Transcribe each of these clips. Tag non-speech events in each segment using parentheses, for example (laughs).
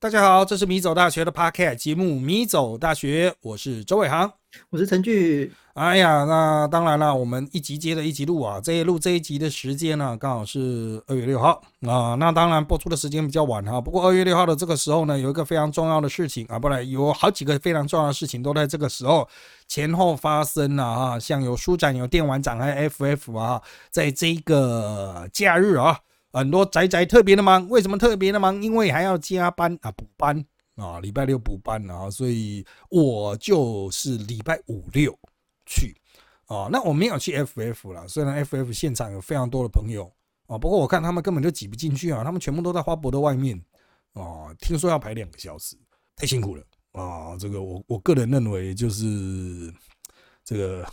大家好，这是米走大学的 Podcast 节目《米走大学》，我是周伟航，我是陈俊。哎呀，那当然了，我们一集接着一集录啊，这一录这一集的时间呢，刚好是二月六号啊。那当然播出的时间比较晚哈，不过二月六号的这个时候呢，有一个非常重要的事情啊，不然有好几个非常重要的事情都在这个时候前后发生了啊，像有书展、有电玩展，还有 FF 啊，在这个假日啊。很多宅宅特别的忙，为什么特别的忙？因为还要加班啊，补班啊，礼拜六补班啊，所以我就是礼拜五六去啊。那我没有去 FF 了，虽然 FF 现场有非常多的朋友啊，不过我看他们根本就挤不进去啊，他们全部都在花博的外面啊，听说要排两个小时，太辛苦了啊。这个我我个人认为就是这个。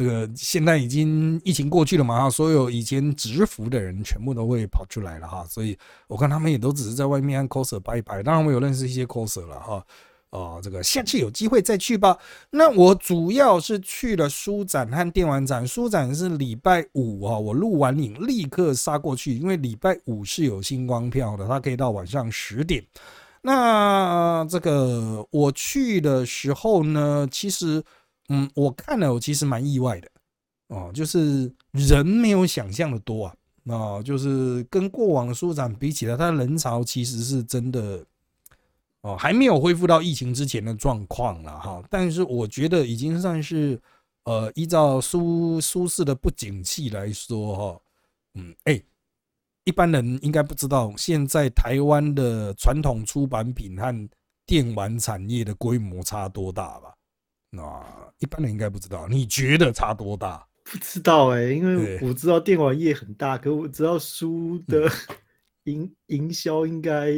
这个现在已经疫情过去了嘛哈，所有以前直服的人全部都会跑出来了哈，所以我看他们也都只是在外面按 coser 拜一拜。当然我有认识一些 coser 了哈，哦，这个下次有机会再去吧。那我主要是去了书展和电玩展，书展是礼拜五啊，我录完影立刻杀过去，因为礼拜五是有星光票的，它可以到晚上十点。那这个我去的时候呢，其实。嗯，我看了，我其实蛮意外的，哦，就是人没有想象的多啊，啊，就是跟过往的书展比起来，它的人潮其实是真的，哦，还没有恢复到疫情之前的状况了哈。但是我觉得已经算是，呃，依照舒舒适的不景气来说哈，嗯，哎，一般人应该不知道，现在台湾的传统出版品和电玩产业的规模差多大吧？那一般人应该不知道，你觉得差多大？不知道哎，因为我知道电玩业很大，可我知道书的 (laughs) 营营销应该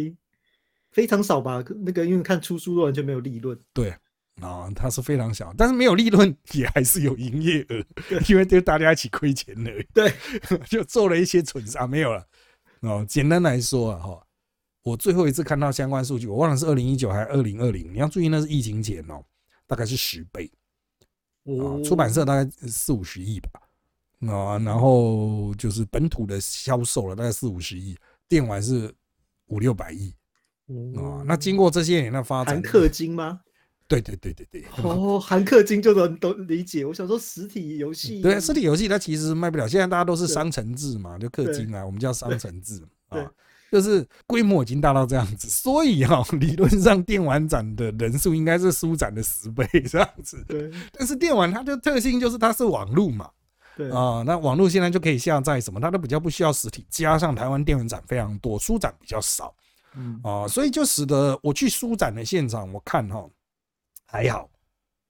非常少吧？那个因为看出书都完全没有利润。对啊，它是非常小，但是没有利润也还是有营业额，(laughs) 因为就大家一起亏钱了。对，(laughs) 就做了一些蠢事啊，没有了。哦，简单来说啊，哈，我最后一次看到相关数据，我忘了是二零一九还是二零二零。你要注意，那是疫情前哦。大概是十倍，啊，出版社大概四五十亿吧，啊，然后就是本土的销售了大概四五十亿，电玩是五六百亿，啊，那经过这些年的发展，韩氪金吗？对对对对对，哦，韩氪金就能都理解。我想说实体游戏，对，实体游戏它其实卖不了，现在大家都是商城制嘛，就氪金啊，我们叫商城制啊。就是规模已经大到这样子，所以哈，(laughs) 理论上电玩展的人数应该是书展的十倍这样子。对。但是电玩它的特性就是它是网络嘛。对。啊，那网络现在就可以下载什么，它都比较不需要实体。加上台湾电玩展非常多，书展比较少。嗯。啊，所以就使得我去书展的现场，我看哈还好。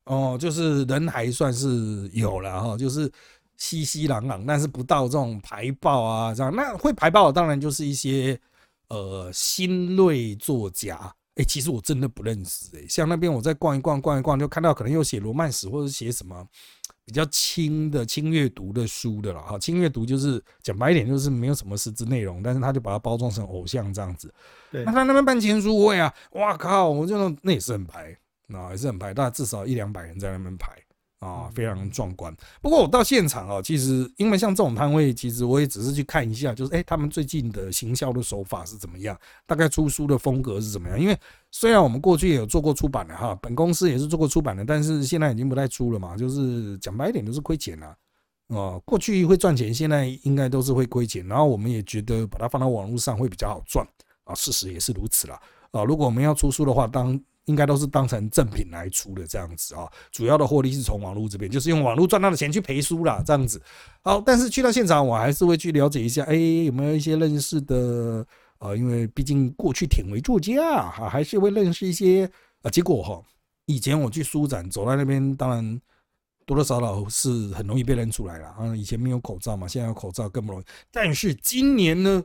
哦，就是人还算是有了哈，就是熙熙攘攘，但是不到这种排爆啊这样。那会排爆的当然就是一些。呃，新锐作家，哎，其实我真的不认识，哎，像那边我再逛一逛，逛一逛，就看到可能又写罗曼史，或者写什么比较轻的轻阅读的书的了，哈，轻阅读就是讲白一点，就是没有什么实质内容，但是他就把它包装成偶像这样子。对，那他那边办签书会啊，哇靠，我就那也是很排，那也是很排，大概至少一两百人在那边排。啊，非常壮观。不过我到现场啊，其实因为像这种摊位，其实我也只是去看一下，就是哎，他们最近的行销的手法是怎么样，大概出书的风格是怎么样。因为虽然我们过去也有做过出版的哈，本公司也是做过出版的，但是现在已经不太出了嘛，就是讲白一点就是亏钱了。哦，过去会赚钱，现在应该都是会亏钱。然后我们也觉得把它放到网络上会比较好赚啊，事实也是如此了啊。如果我们要出书的话，当应该都是当成赠品来出的这样子啊，主要的获利是从网络这边，就是用网络赚到的钱去赔书啦，这样子。好，但是去到现场，我还是会去了解一下，哎，有没有一些认识的啊？因为毕竟过去挺为作家哈，还是会认识一些啊。结果哈，以前我去书展走在那边，当然多多少少是很容易被认出来了啊。以前没有口罩嘛，现在有口罩更不容易。但是今年呢，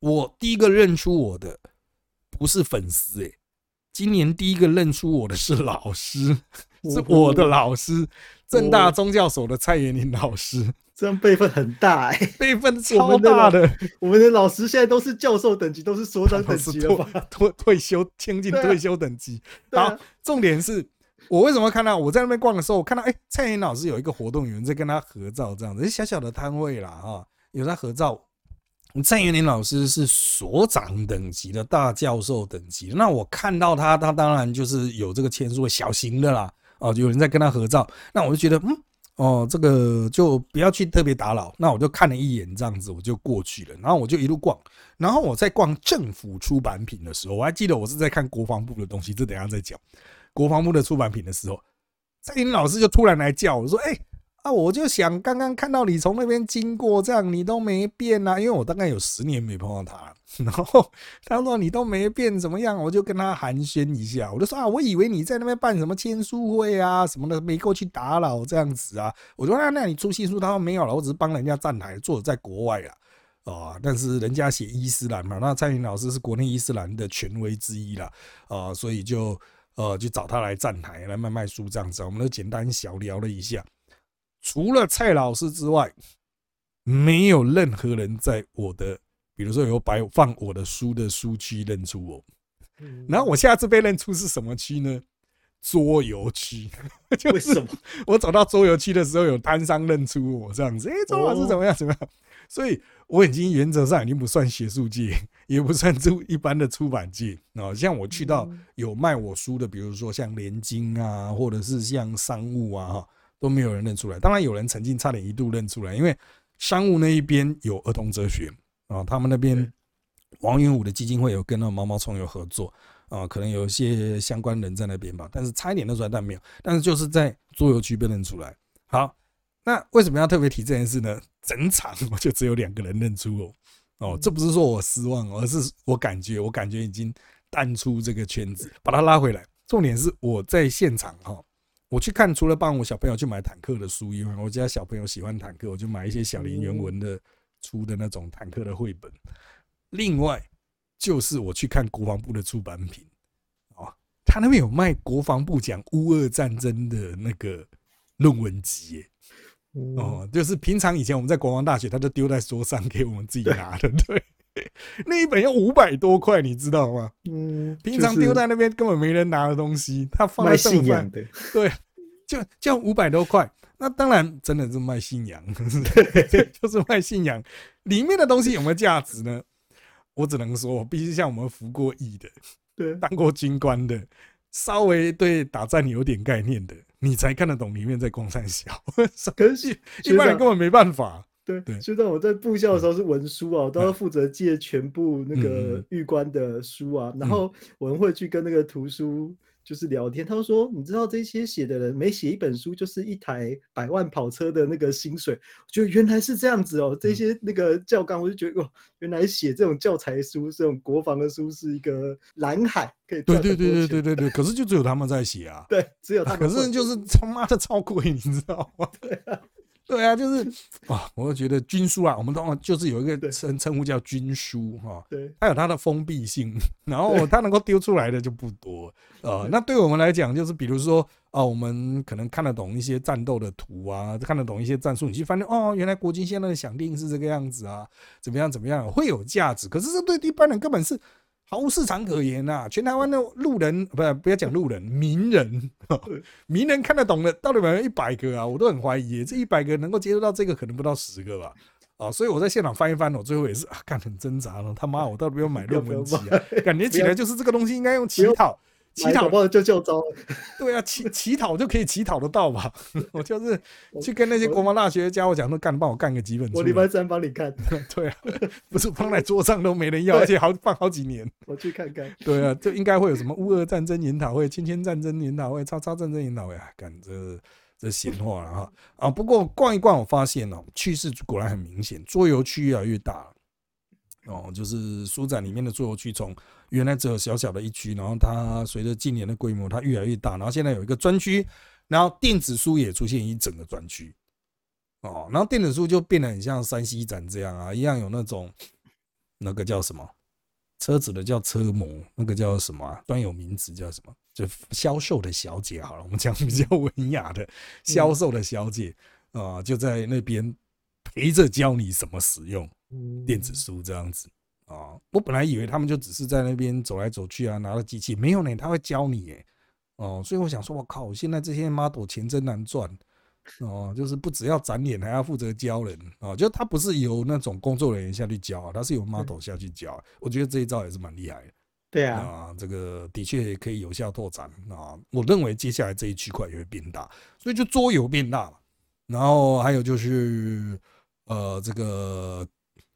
我第一个认出我的不是粉丝哎。今年第一个认出我的是老师，是我的老师，正大宗教所的蔡元林老师。这样辈分很大哎，辈分超大的。我们的老师现在都是教授等级，都是所长等级了吧？退退休，将近退休等级。好，重点是我为什么看到我在那边逛的时候，我看到哎，蔡元老师有一个活动，有人在跟他合照，这样子，小小的摊位啦，哈，有在合照。蔡元林老师是所长等级的大教授等级，那我看到他，他当然就是有这个签书小型的啦，哦，有人在跟他合照，那我就觉得，嗯，哦，这个就不要去特别打扰，那我就看了一眼这样子，我就过去了，然后我就一路逛，然后我在逛政府出版品的时候，我还记得我是在看国防部的东西，这等下再讲，国防部的出版品的时候，蔡元林老师就突然来叫我说，哎。啊，我就想刚刚看到你从那边经过，这样你都没变啊，因为我大概有十年没碰到他，(laughs) 然后他说你都没变怎么样，我就跟他寒暄一下，我就说啊，我以为你在那边办什么签书会啊什么的，没过去打扰这样子啊。我说那那你出新书，他说没有了，我只是帮人家站台，作者在国外啊，啊，但是人家写伊斯兰嘛，那蔡云老师是国内伊斯兰的权威之一啦，啊，所以就呃就找他来站台来卖卖书这样子，我们都简单小聊了一下。除了蔡老师之外，没有任何人在我的，比如说有摆放我的书的书区认出我。然后我下次被认出是什么区呢？桌游区。为什么？(laughs) 我走到桌游区的时候，有摊商认出我这样子。哎，周老师怎么样？怎么样？所以我已经原则上已经不算学术界，也不算出一般的出版界啊。像我去到有卖我书的，比如说像联经啊，或者是像商务啊，哈。都没有人认出来，当然有人曾经差点一度认出来，因为商务那一边有儿童哲学啊，他们那边王云武的基金会有跟那毛毛虫有合作啊，可能有一些相关人在那边吧，但是差一点认出来，但没有，但是就是在桌游区被认出来。好，那为什么要特别提这件事呢？整场我就只有两个人认出我哦，这不是说我失望，而是我感觉我感觉已经淡出这个圈子，把他拉回来。重点是我在现场哈。我去看，除了帮我小朋友去买坦克的书以外，我家小朋友喜欢坦克，我就买一些小林原文的出的那种坦克的绘本。另外，就是我去看国防部的出版品，哦，他那边有卖国防部讲乌俄战争的那个论文集，耶。哦，就是平常以前我们在国防大学，他就丢在桌上给我们自己拿的，对。(laughs) 那一本要五百多块，你知道吗？嗯，平常丢在那边根本没人拿的东西，他放在信仰的，对，就就五百多块。那当然真的是卖信仰，(laughs) (laughs) 就是卖信仰。里面的东西有没有价值呢？我只能说，必须像我们服过役的，对，当过军官的，稍微对打战有点概念的，你才看得懂里面在光山小。可是一般人根本没办法。对，就在我在部校的时候是文书啊，都要负责借全部那个玉官的书啊，然后我们会去跟那个图书就是聊天，他说：“你知道这些写的人每写一本书就是一台百万跑车的那个薪水。”我觉得原来是这样子哦，这些那个教纲，我就觉得哦，原来写这种教材书、这种国防的书是一个蓝海，可以对对对对对对对，可是就只有他们在写啊，(laughs) 对，只有他们，可是就是他妈的超贵，你知道吗？(laughs) 对啊。(laughs) 对啊，就是 (laughs) 啊，我就觉得军书啊，我们通常就是有一个称称呼叫军书哈，对，它有它的封闭性，然后它能够丢出来的就不多 (laughs) 呃，那对我们来讲，就是比如说啊，我们可能看得懂一些战斗的图啊，看得懂一些战术，你就发现哦，原来国军现在的想定是这个样子啊，怎么样怎么样，会有价值。可是这对一般人根本是。毫无市场可言呐！全台湾的路人，不不要讲路人，名人，(laughs) 名人看得懂的，到底有没有一百个啊？我都很怀疑，这一百个能够接触到这个，可能不到十个吧。啊，所以我在现场翻一翻，我最后也是啊，干很挣扎了。他妈，我到底要买论文集啊？(laughs) 感觉起来就是这个东西应该用乞讨。乞讨不就就招？对啊，乞 (laughs) 乞讨就可以乞讨得到吧？(laughs) 我就是去跟那些国防大学家，伙讲说干，帮我干个几本。我礼拜三帮你看。(laughs) 对啊，不是放在桌上都没人要，而且好放好几年。我去看看。对啊，就应该会有什么乌俄战争研讨会、千千战争研讨会、叉叉战争研讨会啊，干这这闲话了哈啊！不过逛一逛，我发现哦，趋势果然很明显，桌游区越来越大。哦，就是书展里面的桌游区，从原来只有小小的一区，然后它随着近年的规模，它越来越大，然后现在有一个专区，然后电子书也出现一整个专区。哦，然后电子书就变得很像山西展这样啊，一样有那种那个叫什么车子的叫车模，那个叫什么专有名词叫什么？就销售的小姐好了，我们讲比较 (laughs) 文雅的销售的小姐啊，就在那边陪着教你怎么使用。电子书这样子啊，我本来以为他们就只是在那边走来走去啊，拿了机器，没有呢，他会教你耶，哦，所以我想说，我靠，现在这些 model 钱真难赚哦，就是不只要展脸，还要负责教人哦，就他不是由那种工作人员下去教，他是由 model 下去教。我觉得这一招也是蛮厉害的。对啊，啊，这个的确可以有效拓展啊。我认为接下来这一区块也会变大，所以就桌游变大了，然后还有就是呃，这个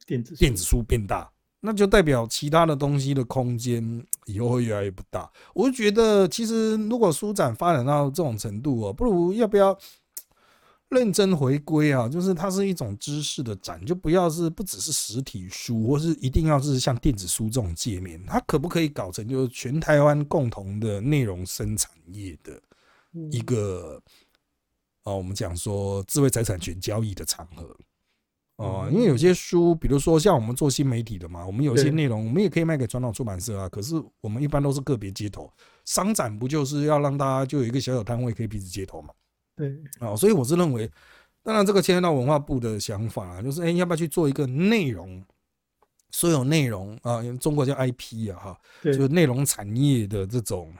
电子电子书变大。那就代表其他的东西的空间以后会越来越不大。我就觉得，其实如果书展发展到这种程度哦，不如要不要认真回归啊？就是它是一种知识的展，就不要是不只是实体书，或是一定要是像电子书这种界面。它可不可以搞成就是全台湾共同的内容生产业的一个哦？我们讲说智慧财产权交易的场合。哦，因为有些书，比如说像我们做新媒体的嘛，我们有一些内容，我们也可以卖给传统出版社啊。可是我们一般都是个别接头，商展不就是要让大家就有一个小小摊位可以彼此接头嘛？对，啊，所以我是认为，当然这个牵涉到文化部的想法啊，就是哎，要不要去做一个内容，所有内容啊，中国叫 IP 啊，哈，就是内容产业的这种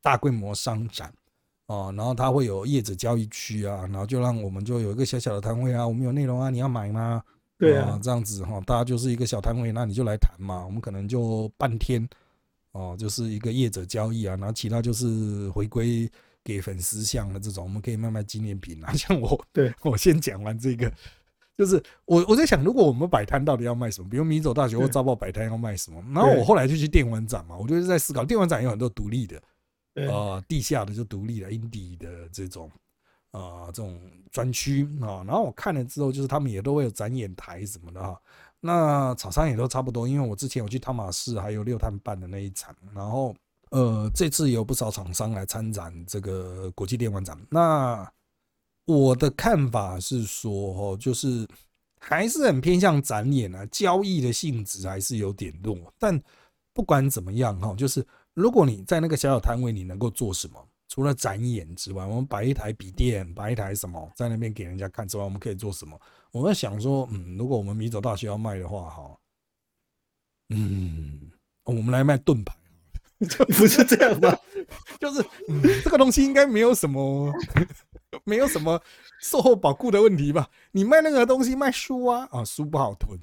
大规模商展。哦，然后它会有业者交易区啊，然后就让我们就有一个小小的摊位啊，我们有内容啊，你要买吗？对啊，这样子哈，大家就是一个小摊位，那你就来谈嘛，我们可能就半天，哦，就是一个业者交易啊，然后其他就是回归给粉丝像的这种，我们可以卖卖纪念品啊。(laughs) 像我，对我先讲完这个，就是我我在想，如果我们摆摊到底要卖什么？比如米走大学或招报摆摊要卖什么？然后我后来就去电玩展嘛，我就是在思考，电玩展有很多独立的。呃，地下的就独立的 indie 的这种啊，这种专区啊，然后我看了之后，就是他们也都会有展演台什么的哈。那厂商也都差不多，因为我之前有去汤马士还有六碳办的那一场，然后呃，这次有不少厂商来参展这个国际电玩展。那我的看法是说，哦，就是还是很偏向展演啊，交易的性质还是有点弱。但不管怎么样哈，就是。如果你在那个小小摊位，你能够做什么？除了展演之外，我们摆一台笔电，摆一台什么在那边给人家看之外，我们可以做什么？我在想说，嗯，如果我们米走大学要卖的话，哈，嗯，我们来卖盾牌，(laughs) 不是这样吗？就是这个东西应该没有什么，没有什么售后保护的问题吧？你卖那个东西，卖书啊，啊，书不好囤。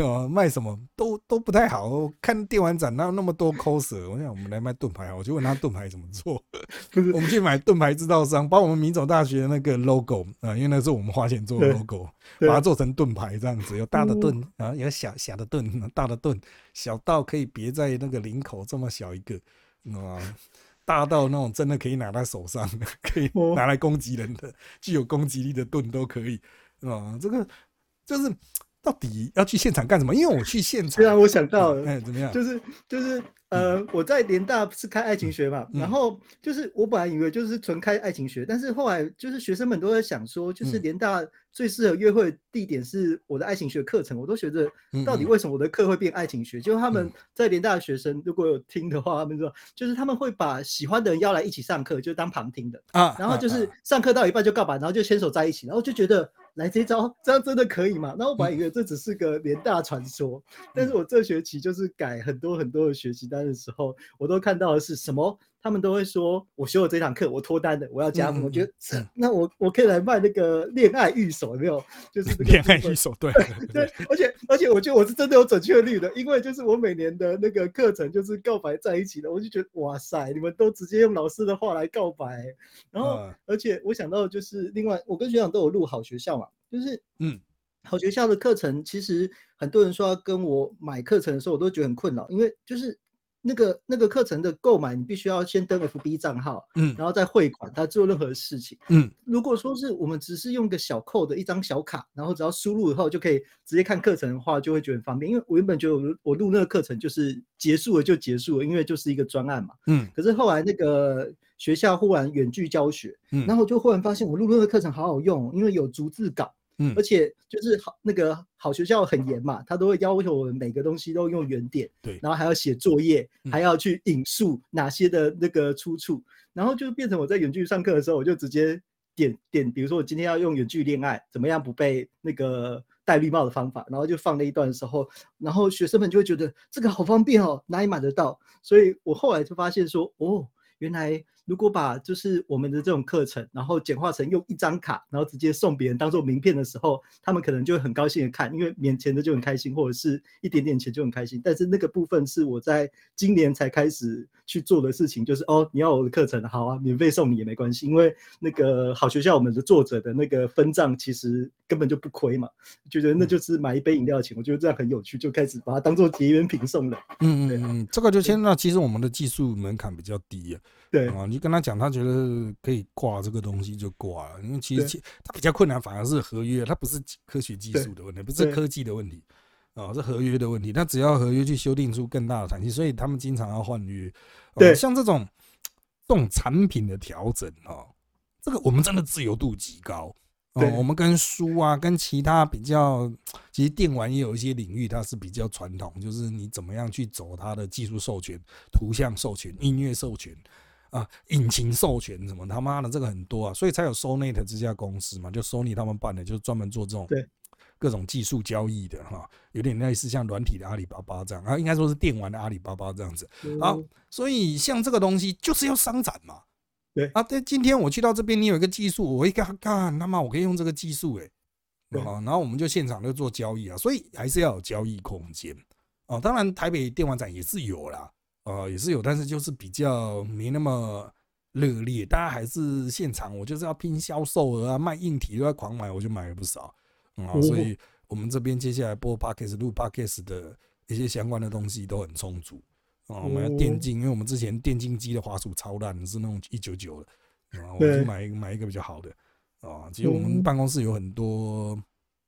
哦，卖什么都都不太好。看电玩展哪有那么多 coser？我想我们来卖盾牌，我就问他盾牌怎么做。我们去买盾牌制造商，把我们民走大学那个 logo 啊，因为那是我们花钱做的 logo，把它做成盾牌这样子，有大的盾啊，有小小的盾，大的盾，小到可以别在那个领口这么小一个啊，大到那种真的可以拿在手上，可以拿来攻击人的，具有攻击力的盾都可以啊。这个就是。到底要去现场干什么？因为我去现场，虽然我想到，哎，怎么样？就是就是，呃，我在联大是开爱情学嘛，然后就是我本来以为就是纯开爱情学，但是后来就是学生们都在想说，就是联大最适合约会地点是我的爱情学课程，我都觉得到底为什么我的课会变爱情学？就是他们在联大的学生如果有听的话，他们说就是他们会把喜欢的人邀来一起上课，就当旁听的啊，然后就是上课到一半就告白，然后就牵手在一起，然后就觉得。来这招，这样真的可以吗？那我本来以为这只是个联大传说，但是我这学期就是改很多很多的学习单的时候，我都看到的是什么？他们都会说，我修了这堂课，我脱单的，我要加盟。我觉得，那我我可以来卖那个恋爱预手，有没有？就是恋爱预手，对对。而且而且，我觉得我是真的有准确率的，因为就是我每年的那个课程就是告白在一起的，我就觉得哇塞，你们都直接用老师的话来告白。然后，而且我想到就是另外，我跟学长都有录好学校嘛，就是嗯，好学校的课程，其实很多人说要跟我买课程的时候，我都觉得很困扰，因为就是。那个那个课程的购买，你必须要先登 FB 账号，嗯，然后再汇款，他做任何事情，嗯。如果说是我们只是用个小扣的一张小卡，然后只要输入以后就可以直接看课程的话，就会觉得很方便。因为我原本觉得我我录那个课程就是结束了就结束了，因为就是一个专案嘛，嗯。可是后来那个学校忽然远距教学，嗯，然后就忽然发现我录那个课程好好用，因为有逐字稿。嗯，而且就是好那个好学校很严嘛，他都会要求我们每个东西都用原点，对，然后还要写作业，还要去引述哪些的那个出处，然后就变成我在远距上课的时候，我就直接点点，比如说我今天要用远距恋爱，怎么样不被那个戴绿帽的方法，然后就放那一段的时候，然后学生们就会觉得这个好方便哦，哪里买得到？所以我后来就发现说，哦。原来如果把就是我们的这种课程，然后简化成用一张卡，然后直接送别人当做名片的时候，他们可能就会很高兴的看，因为免钱的就很开心，或者是一点点钱就很开心。但是那个部分是我在今年才开始去做的事情，就是哦，你要我的课程，好啊，免费送你也没关系，因为那个好学校我们的作者的那个分账其实根本就不亏嘛，觉得那就是买一杯饮料的钱，我觉得这样很有趣，就开始把它当做结缘品送了。嗯嗯嗯，这个就牵到其实我们的技术门槛比较低啊。对啊，你跟他讲，他觉得可以挂这个东西就挂了，因为其实其他比较困难，反而是合约，它不是科学技术的问题，不是科技的问题啊，是合约的问题。他只要合约去修订出更大的弹性，所以他们经常要换约。对，像这种这种产品的调整啊，这个我们真的自由度极高。哦，我们跟书啊，跟其他比较，其实电玩也有一些领域，它是比较传统，就是你怎么样去走它的技术授权、图像授权、音乐授权啊、引擎授权什么，他妈的这个很多啊，所以才有 Sony 这家公司嘛，就 Sony 他们办的，就是专门做这种各种技术交易的哈，有点类似像软体的阿里巴巴这样啊，应该说是电玩的阿里巴巴这样子。好，所以像这个东西就是要商展嘛。对啊，对，今天我去到这边，你有一个技术，我一看，看他妈我可以用这个技术，哎，啊，然后我们就现场就做交易啊，所以还是要有交易空间哦。当然，台北电玩展也是有啦，呃，也是有，但是就是比较没那么热烈，大家还是现场，我就是要拼销售额啊，卖硬体都要狂买，我就买了不少啊。所以我们这边接下来播 podcast 录 podcast 的一些相关的东西都很充足。啊，我们要电竞，因为我们之前电竞机的滑鼠超烂，是那种一九九的，啊，我就买买一个比较好的。啊，其实我们办公室有很多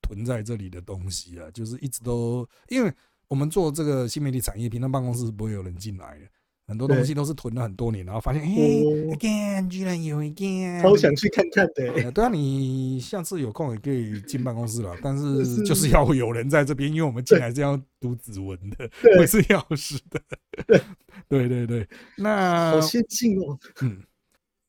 囤在这里的东西啊，就是一直都，因为我们做这个新媒体产业，平常办公室是不会有人进来的。很多东西都是囤了很多年，然后发现，哎，again，居然有一件，超想去看看的。对啊，你下次有空也可以进办公室了，但是就是要有人在这边，因为我们进来是要读指纹的，不是钥匙的。对 (laughs) 对对，那好先进哦。嗯。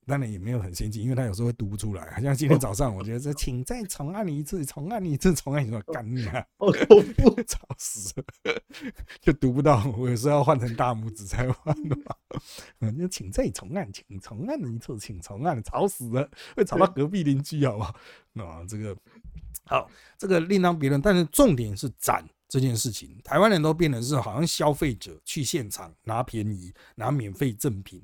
当然也没有很先进，因为他有时候会读不出来。像今天早上，我觉得这，(laughs) 请再重按一次，重按一次，重按一次，干你啊！好恐怖，吵死了，就读不到。我有时候要换成大拇指才换的嘛。嗯，就请再重按，请重按一次，请重按，吵死了，会吵到隔壁邻居，好不好？啊，这个好，这个另当别论。但是重点是展这件事情，台湾人都变成是好像消费者去现场拿便宜，拿免费赠品。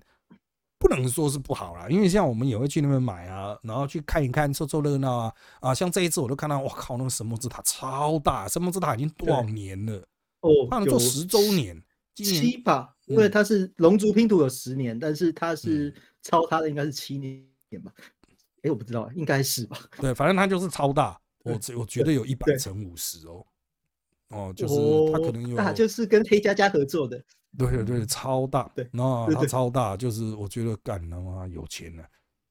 不能说是不好啦，因为像我们也会去那边买啊，然后去看一看，凑凑热闹啊啊！像这一次我都看到，我靠，那个神魔之塔超大，神魔之塔已经多少年了？哦，他们做十周年，七吧？因为它是龙族拼图有十年，但是它是超它的应该是七年吧？哎，我不知道，应该是吧？对，反正它就是超大，我我觉得有一百乘五十哦，哦，就是它可能有，大就是跟黑加加合作的。对对对，超大，对，那它超大，就是我觉得干他妈有钱了，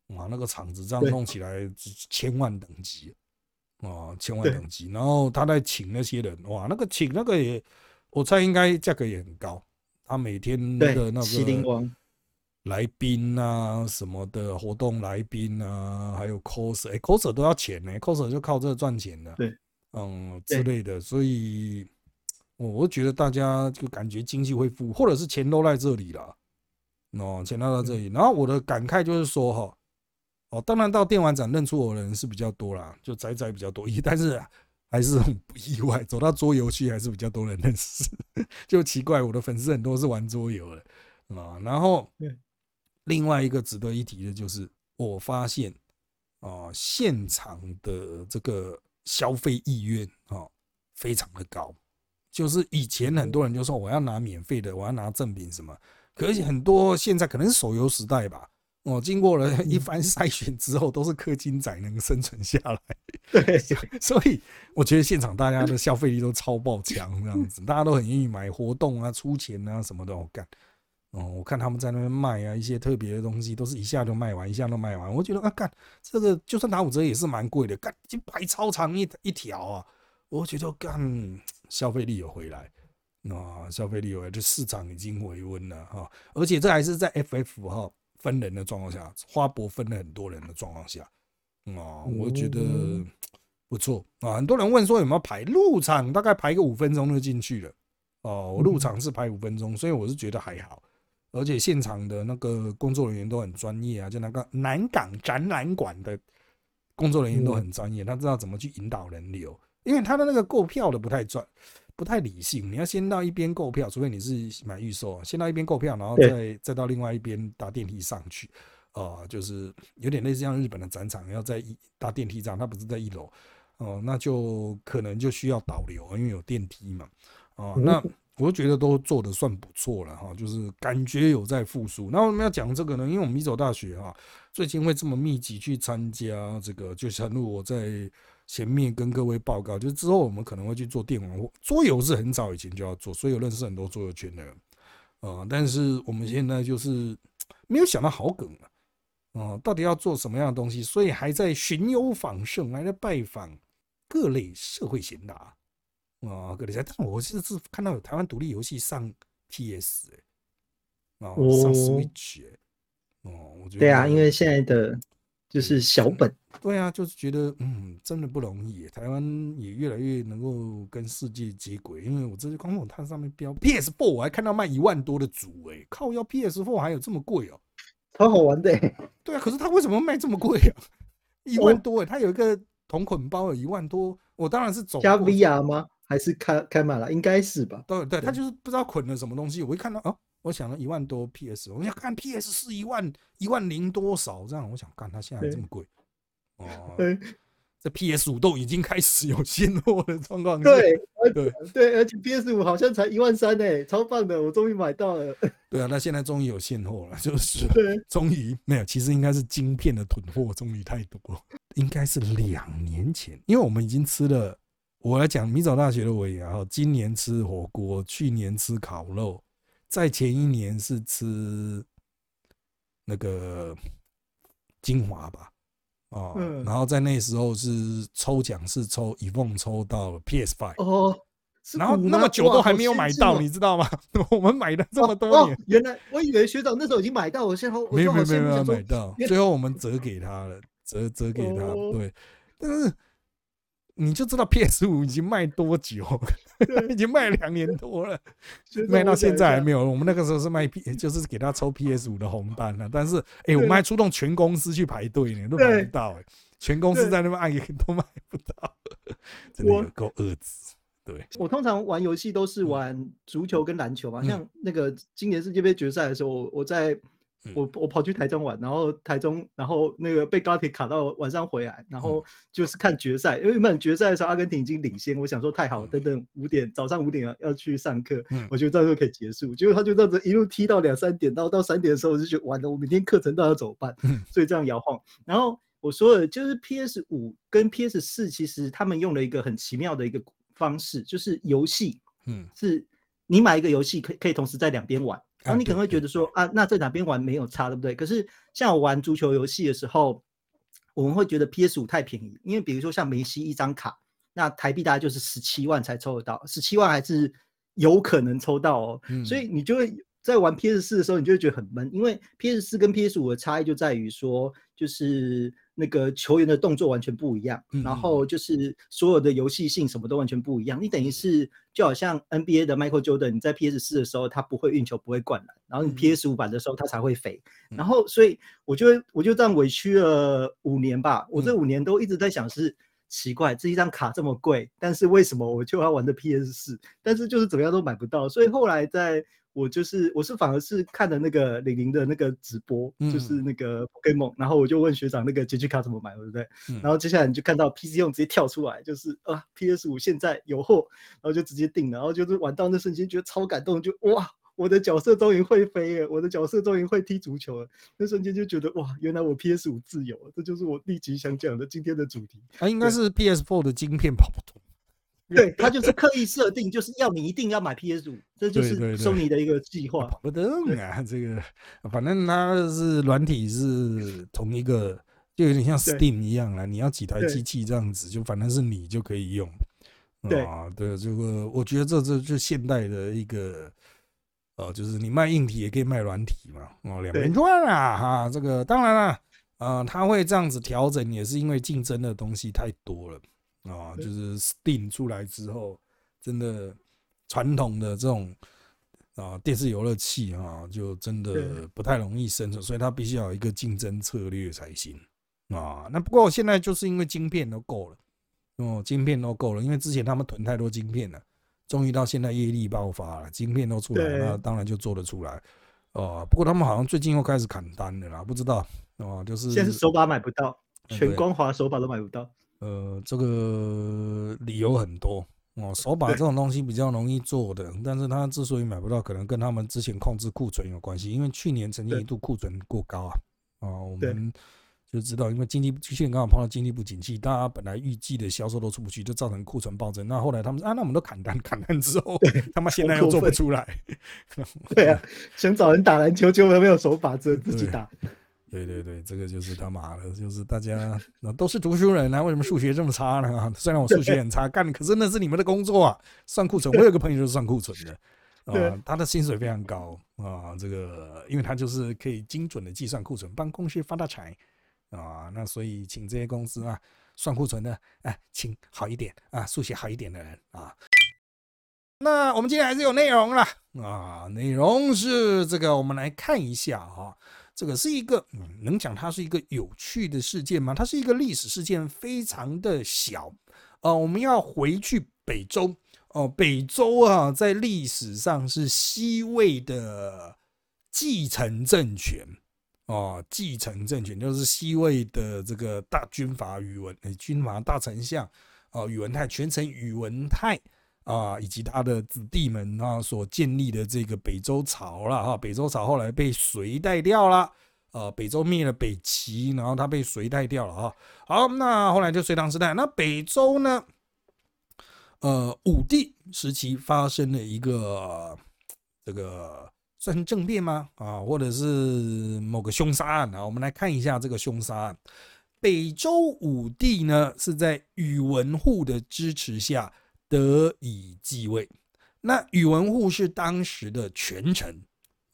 哇，那个厂子这样弄起来千万等级，啊，千万等级，然后他在请那些人，哇，那个请那个也，我猜应该价格也很高，他每天的那个来宾啊什么的活动来宾啊，还有 coser，哎，coser 都要钱呢，coser 就靠这赚钱的，对，嗯之类的，所以。我我觉得大家就感觉经济恢复，或者是钱都在这里了，哦，钱都在这里。然后我的感慨就是说，哈，哦，当然到电玩展认出我的人是比较多啦，就仔仔比较多，(laughs) 但是还是很不意外，走到桌游区还是比较多人认识，(laughs) 就奇怪，我的粉丝很多是玩桌游的啊。然后另外一个值得一提的就是，我发现啊，现场的这个消费意愿啊，非常的高。就是以前很多人就说我要拿免费的，我要拿赠品什么，可是很多现在可能是手游时代吧，哦，经过了一番筛选之后，都是氪金仔能生存下来。(laughs) 对，所以我觉得现场大家的消费力都超爆强，这样子，(laughs) 大家都很愿意买活动啊、出钱啊什么都干。哦，我看他们在那边卖啊，一些特别的东西，都是一下就卖完，一下都卖完。我觉得啊，干这个就算打五折也是蛮贵的，干就排超长一一条啊，我觉得干。消费力有回来，啊，消费力有回来，就市场已经回温了哈，而且这还是在 FF 哈分人的状况下，花博分了很多人的状况下，啊，我觉得不错啊。很多人问说有没有排入场，大概排个五分钟就进去了，哦，我入场是排五分钟，所以我是觉得还好，而且现场的那个工作人员都很专业啊，就那个南港展览馆的工作人员都很专业，他知道怎么去引导人流，因为他的那个购票的不太赚，不太理性。你要先到一边购票，除非你是买预售，先到一边购票，然后再再到另外一边搭电梯上去。啊，就是有点类似像日本的展场，要在一搭电梯站，它不是在一楼。哦，那就可能就需要导流，因为有电梯嘛。哦，那我觉得都做的算不错了哈，就是感觉有在复苏。那为什么要讲这个呢？因为我们米走大学哈，最近会这么密集去参加这个，就像我在前面跟各位报告，就是之后我们可能会去做电玩桌游，是很早以前就要做，所以有认识很多桌游圈的人。啊，但是我们现在就是没有想到好梗啊，哦，到底要做什么样的东西？所以还在寻幽访胜，还在拜访。各类社会贤达啊，各类贤，但我是是看到有台湾独立游戏上 PS 哎，啊上 Switch 哎，哦，我觉得对啊，因为现在的就是小本，对啊，就是觉得嗯，真的不容易，台湾也越来越能够跟世界接轨，因为我这些光我它上面标 PS Four，我还看到卖一万多的组哎，靠，要 PS Four 还有这么贵哦，超好玩的，对啊，可是它为什么卖这么贵啊？一万多哎，它有一个。同捆包有一万多，我当然是走加 VR 吗？还是开开满了？应该是吧。对对，他就是不知道捆了什么东西。我一看到哦，我想了一万多 PS，我想看 PS 是一万一万零多少这样，我想看它现在这么贵哦。(laughs) 对，这 PS 五都已经开始有现货的状况。对对对，而且 PS 五好像才一万三呢，超棒的，我终于买到了。(laughs) 对啊，那现在终于有现货了，就是终于没有，其实应该是晶片的囤货终于太多。应该是两年前，因为我们已经吃了。我来讲米早大学的尾牙，今年吃火锅，去年吃烤肉，在前一年是吃那个精华吧，哦，然后在那时候是抽奖，是抽一凤抽到 PS Five 哦，然后那么久都还没有买到，你知道吗？(laughs) 我们买了这么多年，原来我以为学长那时候已经买到，我现在没有没有没有买到，最后我们折给他了。折折给他，对，但是你就知道 PS 五已经卖多久，(laughs) 已经卖两年多了，卖到现在还没有。我们那个时候是卖 P，就是给他抽 PS 五的红单了。但是，哎，我们还出动全公司去排队呢，都买不到，哎，全公司在那边按也都买不到，真的有够恶子。对，我通常玩游戏都是玩足球跟篮球嘛，像那个今年世界杯决赛的时候，我在。我我跑去台中玩，然后台中，然后那个被高铁卡到晚上回来，然后就是看决赛，因为原本决赛的时候阿根廷已经领先，我想说太好，等等五点早上五点要要去上课，我觉得这样就可以结束，结果他就这样子一路踢到两三点，到到三点的时候我就觉得完了，我明天课程到底要怎么办？所以这样摇晃。然后我说的就是 PS 五跟 PS 四，其实他们用了一个很奇妙的一个方式，就是游戏，嗯，是你买一个游戏可可以同时在两边玩。然后你可能会觉得说啊，那在哪边玩没有差，对不对？可是像我玩足球游戏的时候，我们会觉得 PS 五太便宜，因为比如说像梅西一张卡，那台币大概就是十七万才抽得到，十七万还是有可能抽到哦。所以你就会在玩 PS 四的时候，你就会觉得很闷，因为 PS 四跟 PS 五的差异就在于说，就是。那个球员的动作完全不一样，然后就是所有的游戏性什么都完全不一样。你等于是就好像 NBA 的 Michael Jordan，你在 PS 四的时候他不会运球不会灌篮，然后你 PS 五版的时候他才会飞。然后所以我就我就这样委屈了五年吧。我这五年都一直在想是奇怪，这一张卡这么贵，但是为什么我就要玩的 PS 四？但是就是怎么样都买不到。所以后来在我就是我是反而是看的那个李宁的那个直播，就是那个 Pokemon，然后我就问学长那个结局卡怎么买，对不对？然后接下来你就看到 PC 用直接跳出来，就是啊 PS 五现在有货，然后就直接订了，然后就是玩到那瞬间觉得超感动，就哇我的角色终于会飞了，我的角色终于会踢足球了，那瞬间就觉得哇原来我 PS 五自由了，这就是我立即想讲的今天的主题。啊应该是 PS4 的晶片跑不通。(laughs) 对他就是刻意设定，就是要你一定要买 PS 五，这就是索尼的一个计划。不动啊，这个反正它是软体是同一个，就有点像 Steam 一样啦。你要几台机器这样子，就反正是你就可以用。对啊，对这个，我觉得这这就现代的一个，呃，就是你卖硬体也可以卖软体嘛，哦，两边赚啊哈。这个当然了，呃，他会这样子调整，也是因为竞争的东西太多了。啊，就是 Steam 出来之后，真的传统的这种啊，电视游乐器啊，就真的不太容易生存，所以它必须要有一个竞争策略才行啊。那不过现在就是因为晶片都够了，哦，晶片都够了，因为之前他们囤太多晶片了，终于到现在业力爆发了，晶片都出来，那当然就做得出来。哦，不过他们好像最近又开始砍单了啦，不知道哦，就是现在手把买不到，全光滑手把都买不到。呃，这个理由很多哦，手把这种东西比较容易做的，但是它之所以买不到，可能跟他们之前控制库存有关系，因为去年曾经一度库存过高啊，啊，我们就知道，因为经济去年刚好碰到经济不景气，大家本来预计的销售都出不去，就造成库存暴增。那后来他们啊，那我们都砍单，(laughs) 砍单之后，他们现在又做不出来。对啊，想找人打篮球，结果没有手把，只能自己打。对对对，这个就是他妈的，就是大家 (laughs) 那都是读书人啊，为什么数学这么差呢？(laughs) 虽然我数学很差，干可是那是你们的工作啊，算库存。我有个朋友就是算库存的 (laughs) 啊，他的薪水非常高啊，这个因为他就是可以精准的计算库存，帮公司发大财啊。那所以请这些公司啊算库存的，哎，请好一点啊，数学好一点的人啊。那我们今天还是有内容了啊，内容是这个，我们来看一下啊。这个是一个，能讲它是一个有趣的事件吗？它是一个历史事件，非常的小。呃，我们要回去北周哦，北周啊，在历史上是西魏的继承政权哦，继承政权就是西魏的这个大军阀宇文，军阀大丞相哦，宇文泰，全称宇文泰啊，以及他的子弟们啊所建立的这个北周朝了哈，北周朝后来被隋代掉了，呃，北周灭了北齐，然后他被隋代掉了哈。好，那后来就隋唐时代，那北周呢，呃，武帝时期发生了一个这个算政变吗？啊，或者是某个凶杀案啊？我们来看一下这个凶杀案。北周武帝呢是在宇文护的支持下。得以继位，那宇文护是当时的权臣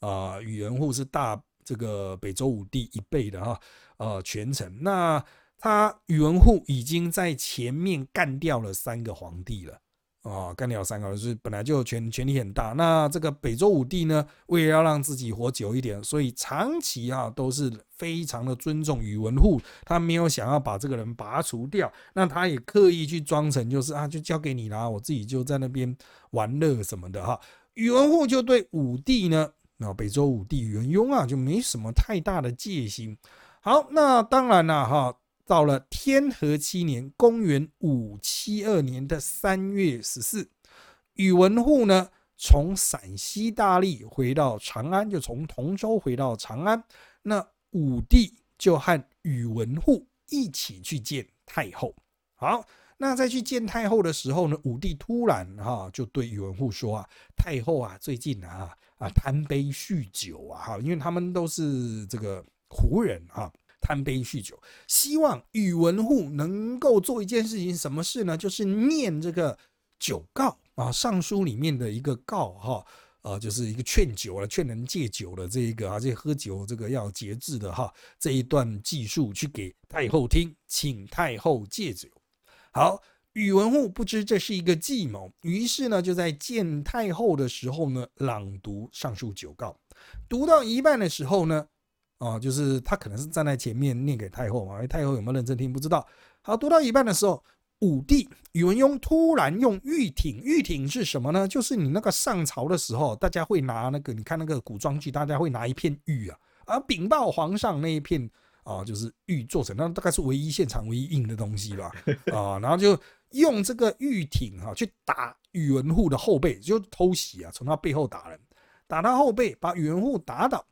啊，宇文护是大这个北周武帝一辈的哈，呃，权臣。那他宇文护已经在前面干掉了三个皇帝了。啊，干掉三个是本来就权权力很大。那这个北周武帝呢，为了要让自己活久一点，所以长期啊都是非常的尊重宇文护，他没有想要把这个人拔除掉。那他也刻意去装成就是啊，就交给你啦，我自己就在那边玩乐什么的哈。宇文护就对武帝呢，那北周武帝宇文邕啊，就没什么太大的戒心。好，那当然了哈。到了天和七年，公元五七二年的三月十四，宇文护呢从陕西大荔回到长安，就从同州回到长安。那武帝就和宇文护一起去见太后。好，那在去见太后的时候呢，武帝突然哈就对宇文护说啊：“太后啊，最近啊啊贪杯酗酒啊，哈，因为他们都是这个胡人啊。”贪杯酗酒，希望宇文护能够做一件事情，什么事呢？就是念这个酒告啊，尚书里面的一个告哈，呃，就是一个劝酒了，劝人戒酒的这一个啊，这喝酒这个要节制的哈，这一段记述去给太后听，请太后戒酒。好，宇文护不知这是一个计谋，于是呢，就在见太后的时候呢，朗读上述酒告，读到一半的时候呢。啊，就是他可能是站在前面念给太后嘛，因为太后有没有认真听不知道。好，读到一半的时候，武帝宇文邕突然用玉挺，玉挺是什么呢？就是你那个上朝的时候，大家会拿那个，你看那个古装剧，大家会拿一片玉啊，而禀报皇上那一片啊，就是玉做成，那大概是唯一现场唯一印的东西吧。啊，然后就用这个玉挺哈去打宇文护的后背，就偷袭啊，从他背后打人，打他后背，把宇文护打倒。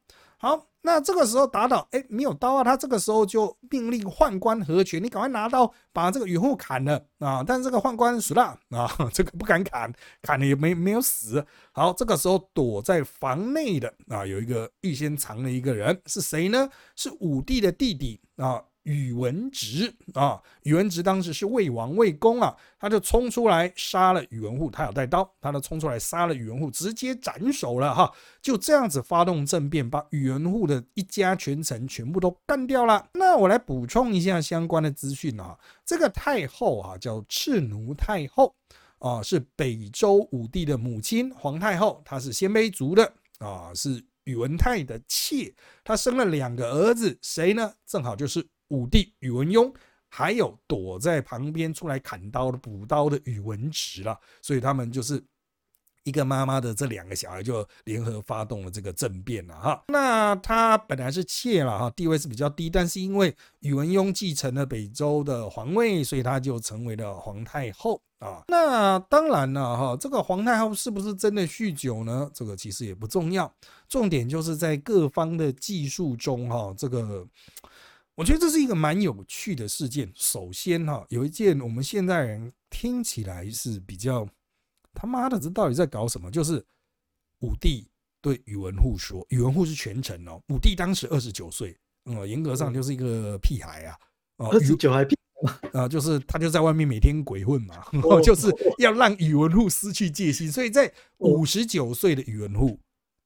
好。那这个时候打倒，哎，没有刀啊，他这个时候就命令宦官合权，你赶快拿刀把这个宇护砍了啊！但是这个宦官死了啊，这个不敢砍，砍了也没没有死。好，这个时候躲在房内的啊，有一个预先藏了一个人，是谁呢？是武帝的弟弟啊。宇文直啊，宇文直当时是魏王魏公啊，他就冲出来杀了宇文护，他有带刀，他就冲出来杀了宇文护，直接斩首了哈，就这样子发动政变，把宇文护的一家全城全部都干掉了。那我来补充一下相关的资讯啊，这个太后啊叫赤奴太后啊，是北周武帝的母亲皇太后，她是鲜卑族的啊，是宇文泰的妾，她生了两个儿子，谁呢？正好就是武帝宇文邕，还有躲在旁边出来砍刀的补刀的宇文直了，所以他们就是。一个妈妈的这两个小孩就联合发动了这个政变了哈。那他本来是妾了哈，地位是比较低，但是因为宇文邕继承了北周的皇位，所以他就成为了皇太后啊。那当然了哈，这个皇太后是不是真的酗酒呢？这个其实也不重要，重点就是在各方的技术中哈，这个我觉得这是一个蛮有趣的事件。首先哈，有一件我们现在人听起来是比较。他妈的，这到底在搞什么？就是武帝对宇文护说：“宇文护是权臣哦，武帝当时二十九岁，嗯，严格上就是一个屁孩啊，二十九还屁啊，就是他就在外面每天鬼混嘛，(laughs) 就是要让宇文护失去戒心。所以在五十九岁的宇文护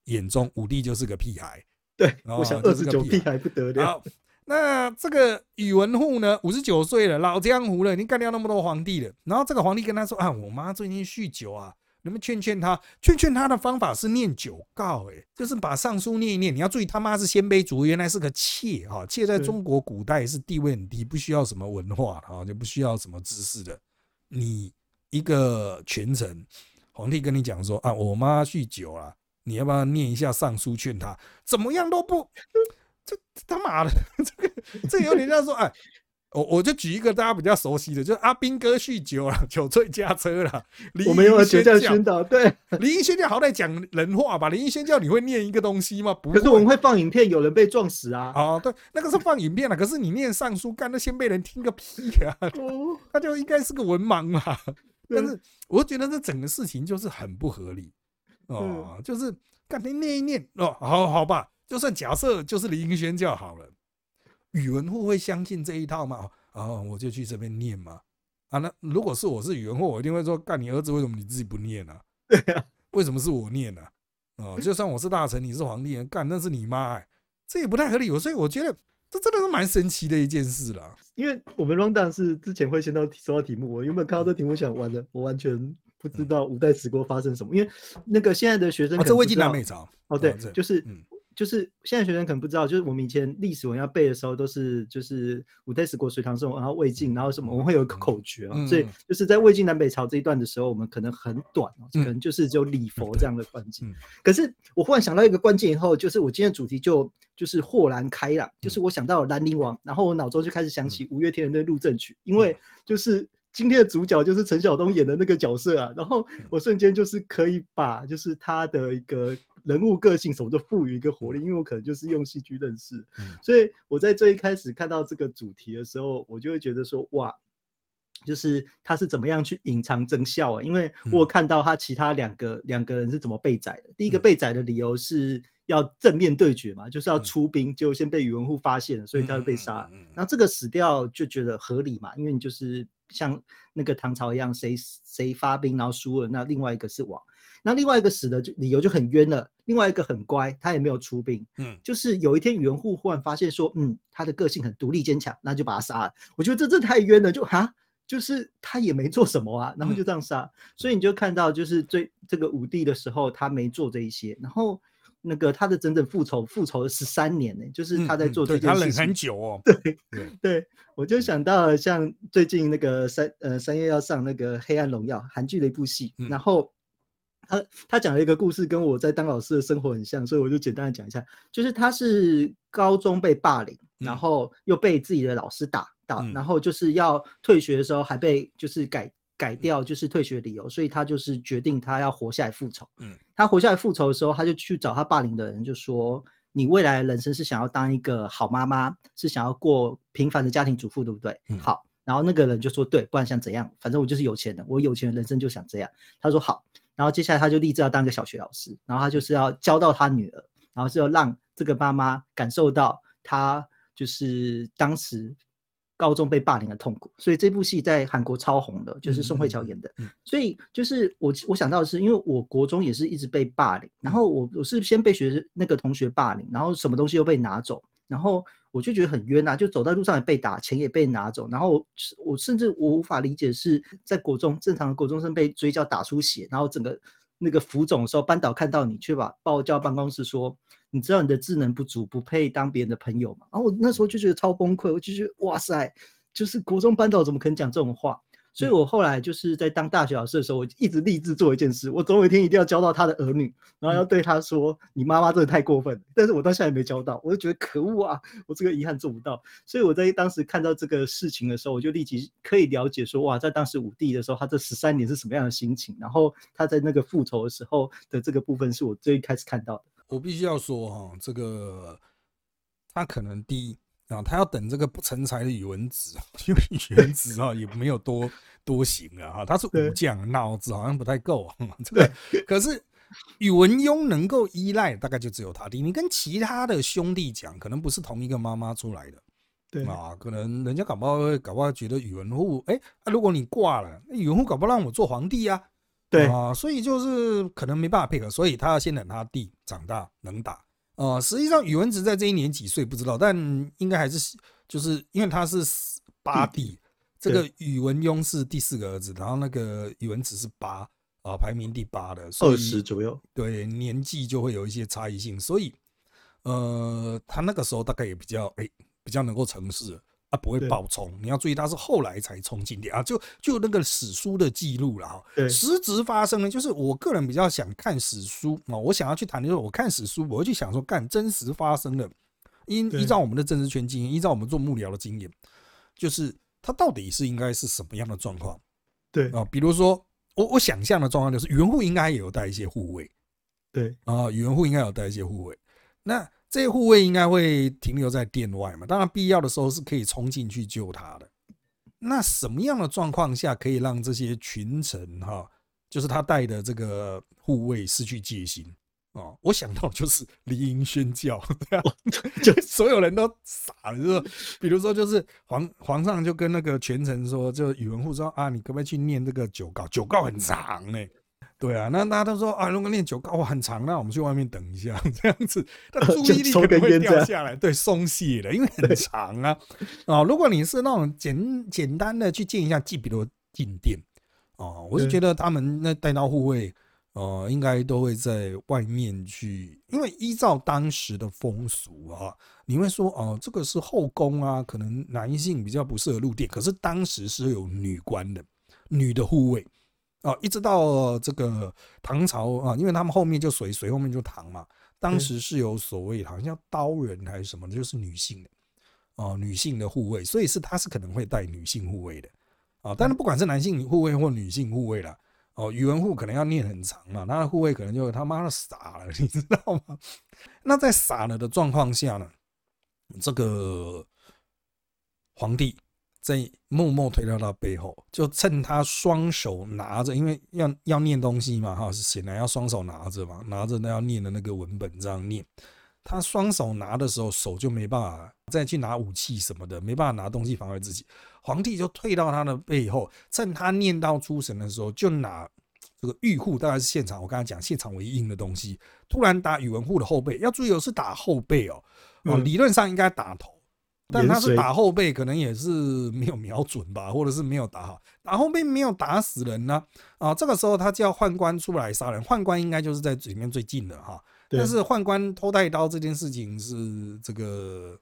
眼中，武帝就是个屁孩。对，我想二十九屁孩不得了。那这个宇文护呢，五十九岁了，老江湖了，已经干掉那么多皇帝了。然后这个皇帝跟他说：“啊，我妈最近酗酒啊，能不能劝劝他？劝劝他的方法是念酒告，哎，就是把尚书念一念。你要注意，他妈是鲜卑族，原来是个妾哈，妾在中国古代是地位很低，不需要什么文化哈，就不需要什么知识的。你一个权臣，皇帝跟你讲说啊，我妈酗酒啊，你要不要念一下尚书劝他？怎么样都不。”这他妈的，(laughs) 这个这有点像说，哎，我我就举一个大家比较熟悉的，就是阿兵哥酗酒了，酒醉驾车了。我们用酒教宣导，对，(laughs) 林宣教好歹讲人话吧。林宣教你会念一个东西吗？不，可是我们会放影片，有人被撞死啊。哦，对，那个是放影片了。可是你念上书，干那先被人听个屁啊！他就应该是个文盲嘛。但是我觉得这整个事情就是很不合理哦，就是干你念一念哦，好好吧。就算假设就是林轩教好了，宇文护会相信这一套吗？哦，我就去这边念嘛。啊，那如果是我是宇文护，我一定会说：干你儿子为什么你自己不念呢？对呀，为什么是我念呢？哦，就算我是大臣，你是皇帝，干那是你妈，哎，这也不太合理。所以我觉得这真的是蛮神奇的一件事了。因为我们 round down 是之前会先到收到题目，我原本看到这题目想完了，我完全不知道五代十国发生什么。因为那个现在的学生，这魏晋南北朝哦，对，就是嗯。就是现在学生可能不知道，就是我们以前历史文要背的时候，都是就是五代十国、隋唐宋，然后魏晋，然后什么，我们会有一个口诀啊。所以就是在魏晋南北朝这一段的时候，我们可能很短可能就是只有礼佛这样的关键。(laughs) 可是我忽然想到一个关键以后，就是我今天的主题就就是豁然开朗，就是我想到了兰陵王，然后我脑中就开始想起五月天的那《鹿阵曲》，因为就是今天的主角就是陈晓东演的那个角色啊，然后我瞬间就是可以把就是他的一个。人物个性什么都赋予一个活力，因为我可能就是用戏剧认识，所以我在最一开始看到这个主题的时候，我就会觉得说，哇，就是他是怎么样去隐藏真相啊？因为我看到他其他两个两个人是怎么被宰的。第一个被宰的理由是要正面对决嘛，就是要出兵，就先被宇文护发现了，所以他就被杀。然后这个死掉就觉得合理嘛，因为你就是像那个唐朝一样，谁谁发兵然后输了，那另外一个是王。那另外一个死的就理由就很冤了，另外一个很乖，他也没有出兵，嗯，就是有一天宇文护忽然发现说，嗯，他的个性很独立坚强，那就把他杀了。我觉得这这太冤了，就哈，就是他也没做什么啊，然后就这样杀，所以你就看到就是最这个武帝的时候，他没做这一些，然后那个他的整整复仇复仇了十三年呢，就是他在做这件事情，他忍很久哦，对对，我就想到像最近那个三呃三月要上那个黑暗荣耀韩剧的一部戏，然后。他他讲了一个故事，跟我在当老师的生活很像，所以我就简单的讲一下。就是他是高中被霸凌，然后又被自己的老师打到，然后就是要退学的时候还被就是改改掉就是退学理由，所以他就是决定他要活下来复仇。嗯，他活下来复仇的时候，他就去找他霸凌的人，就说：“你未来的人生是想要当一个好妈妈，是想要过平凡的家庭主妇，对不对？”嗯，好。然后那个人就说：“对，不然想怎样？反正我就是有钱的，我有钱的人生就想这样。”他说：“好。”然后接下来他就立志要当个小学老师，然后他就是要教到他女儿，然后是要让这个妈妈感受到他就是当时高中被霸凌的痛苦。所以这部戏在韩国超红的，就是宋慧乔演的。所以就是我我想到的是，因为我国中也是一直被霸凌，然后我我是先被学那个同学霸凌，然后什么东西又被拿走，然后。我就觉得很冤呐，就走在路上也被打，钱也被拿走，然后我甚至我无法理解是在国中正常的国中生被追叫打出血，然后整个那个浮肿的时候，班导看到你，却把报叫办公室说，你知道你的智能不足，不配当别人的朋友嘛？然后我那时候就觉得超崩溃，我就觉得哇塞，就是国中班导怎么可能讲这种话？所以我后来就是在当大学老师的时候，我一直立志做一件事，我总有一天一定要教到他的儿女，然后要对他说：“你妈妈真的太过分。”但是我到现在没教到，我就觉得可恶啊！我这个遗憾做不到。所以我在当时看到这个事情的时候，我就立即可以了解说：哇，在当时武帝的时候，他这十三年是什么样的心情？然后他在那个复仇的时候的这个部分，是我最开始看到的。我必须要说哈，这个他可能第一。啊，他要等这个不成才的宇文子，(laughs) 因为宇文子啊也没有多多行啊，哈，他是武将，脑子好像不太够。(laughs) 这个可是宇文邕能够依赖，大概就只有他弟。你跟其他的兄弟讲，可能不是同一个妈妈出来的，对啊，可能人家搞不好搞不好觉得宇文护，哎，如果你挂了，宇文护搞不好让我做皇帝啊，对啊，所以就是可能没办法配合，所以他要先等他弟长大能打。呃，实际上宇文直在这一年几岁不知道，但应该还是就是因为他是八弟，这个宇文邕是第四个儿子，然后那个宇文直是八啊，排名第八的，二十左右，对，年纪就会有一些差异性，所以呃，他那个时候大概也比较哎，比较能够成事。他不会爆冲，你要注意，他是后来才冲进的啊！就就那个史书的记录了哈。实质发生呢，就是我个人比较想看史书啊，我想要去谈的是，我看史书，我会去想说，干真实发生的，依依照我们的政治圈经验，依照我们做幕僚的经验，就是他到底是应该是什么样的状况？对啊，比如说我我想象的状况就是，宇文护应该也有带一些护卫，对啊，宇文护应该有带一些护卫，那。这些护卫应该会停留在殿外嘛？当然，必要的时候是可以冲进去救他的。那什么样的状况下可以让这些群臣哈，就是他带的这个护卫失去戒心哦？我想到就是离营宣教，(laughs) 就所有人都傻了，就是比如说，就是皇皇上就跟那个权臣说，就宇文护说啊，你可不可以去念这个九告？九告很长呢。对啊，那大家都说啊，如果练九高哇很长，那我们去外面等一下，这样子，(laughs) 那注意力可能会掉下来，对，松懈了，因为很长啊。啊，如果你是那种简简单的去见一下，记比如进店，哦，我是觉得他们那带刀护卫，呃，应该都会在外面去，因为依照当时的风俗啊，你会说哦，这个是后宫啊，可能男性比较不适合入殿，可是当时是有女官的，女的护卫。哦，一直到这个唐朝啊，因为他们后面就隋，隋后面就唐嘛。当时是有所谓好像叫刀人还是什么，就是女性的哦，女性的护卫，所以是他是可能会带女性护卫的啊。但是不管是男性护卫或女性护卫啦，哦，宇文护可能要念很长嘛，他的护卫可能就他妈的傻了，(laughs) 你知道吗？那在傻了的状况下呢，这个皇帝。在默默推到他背后，就趁他双手拿着，因为要要念东西嘛，哈，是显然要双手拿着嘛，拿着那要念的那个文本这样念。他双手拿的时候，手就没办法再去拿武器什么的，没办法拿东西防卫自己。皇帝就退到他的背后，趁他念到出神的时候，就拿这个玉护，大概是现场我刚才讲现场唯一硬的东西，突然打宇文护的后背。要注意，是打后背哦，哦，理论上应该打头。但他是打后背，可能也是没有瞄准吧，(laughs) 或者是没有打好，打后背没有打死人呢。啊，这个时候他叫宦官出来杀人，宦官应该就是在里面最近的哈。但是宦官偷带刀这件事情是这个，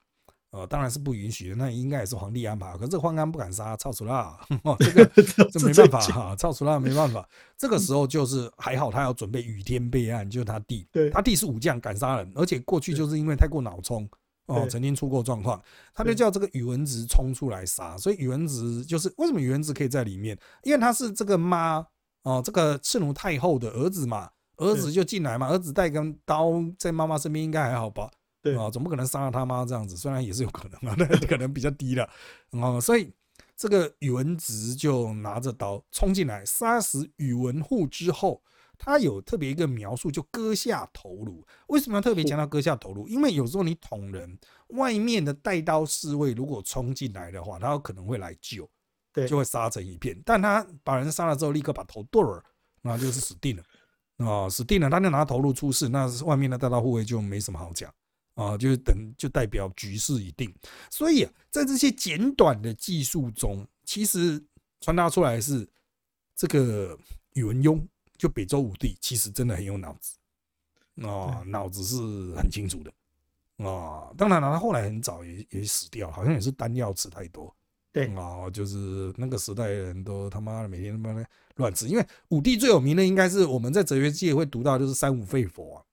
呃，当然是不允许的。那应该也是皇帝安排，可是宦官不敢杀，操出啦，(laughs) 这个 (laughs) 这没办法哈，操出啦没办法。这个时候就是还好，他要准备雨天备案，就是他弟，他弟是武将，敢杀人，而且过去就是因为太过脑冲。哦，曾经出过状况，他就叫这个宇文直冲出来杀，所以宇文直就是为什么宇文直可以在里面？因为他是这个妈哦，这个赤奴太后的儿子嘛，儿子就进来嘛，儿子带根刀在妈妈身边应该还好吧？对啊，总不可能杀了他妈这样子，虽然也是有可能啊，(laughs) 但可能比较低了哦，所以这个宇文直就拿着刀冲进来，杀死宇文护之后。他有特别一个描述，就割下头颅。为什么要特别强调割下头颅？因为有时候你捅人，外面的带刀侍卫如果冲进来的话，他有可能会来救，对，就会杀成一片。但他把人杀了之后，立刻把头剁了，那就是死定了啊，死定了。他就拿头颅出事，那外面的带刀护卫就没什么好讲啊，就是等就代表局势已定。所以啊，在这些简短的技术中，其实传达出来是这个宇文邕就北周武帝，其实真的很有脑子啊，脑子是很清楚的啊。当然了，他后来很早也也死掉，好像也是丹药吃太多。对啊，就是那个时代的人都他妈的每天他妈的乱吃，因为武帝最有名的应该是我们在哲学界会读到，就是三五废佛啊。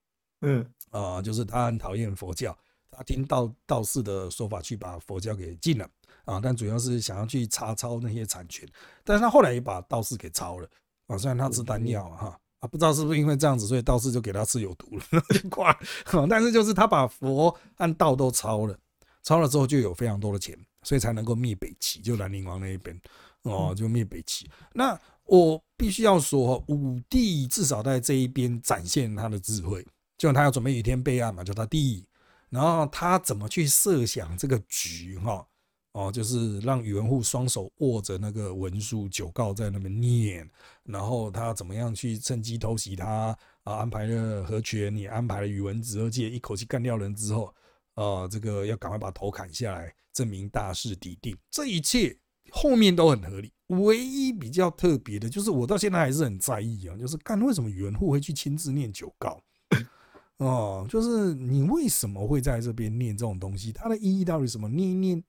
嗯啊，就是他很讨厌佛教，他听道道士的说法去把佛教给禁了啊，但主要是想要去查抄那些产权，但是他后来也把道士给抄了啊，虽然他吃丹药哈啊，不知道是不是因为这样子，所以道士就给他吃有毒了 (laughs) 就挂了，但是就是他把佛和道都抄了，抄了之后就有非常多的钱，所以才能够灭北齐，就兰陵王那一边哦，就灭北齐。那我必须要说，武帝至少在这一边展现他的智慧。就他要准备雨天备案嘛，就他弟，然后他怎么去设想这个局哈？哦，哦就是让宇文护双手握着那个文书九告在那边念，然后他怎么样去趁机偷袭他啊？安排了何权，你安排了宇文子，而且一口气干掉人之后，呃，这个要赶快把头砍下来，证明大势已定。这一切后面都很合理，唯一比较特别的就是我到现在还是很在意啊，就是干为什么宇文护会去亲自念九告。(coughs) 哦，就是你为什么会在这边念这种东西？它的意义到底什么？念一念，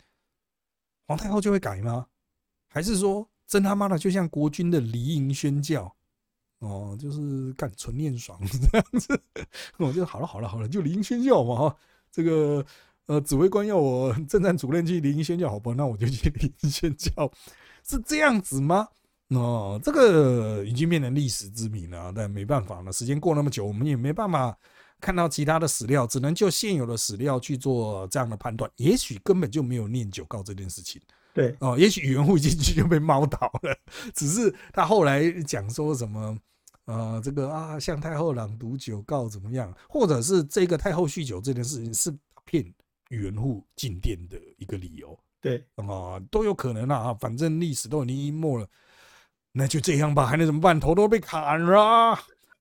皇太后就会改吗？还是说真他妈的就像国君的离营宣教？哦，就是干纯念爽这样子。我就好了，好了，好了，就离营宣教嘛哈。这个呃，指挥官要我政战主任去离营宣教，好吧，那我就去离营宣教，是这样子吗？哦，这个已经变成历史之谜了，但没办法了，时间过那么久，我们也没办法。看到其他的史料，只能就现有的史料去做这样的判断。也许根本就没有念九告这件事情。对哦，也许宇文护进去就被猫倒了。(laughs) 只是他后来讲说什么，呃，这个啊，向太后朗读九告怎么样？或者是这个太后酗酒这件事情是骗宇文护进殿的一个理由。对啊，都有可能啊。反正历史都已经淹没了，那就这样吧，还能怎么办？头都被砍了。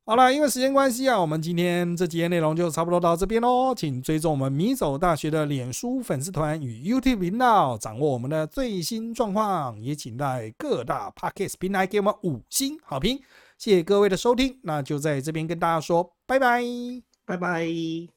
好了，因为时间关系啊，我们今天这节内容就差不多到这边喽。请追踪我们米走大学的脸书粉丝团与 YouTube 频道，掌握我们的最新状况。也请在各大 Podcast 平台给我们五星好评。谢谢各位的收听，那就在这边跟大家说拜拜，拜拜。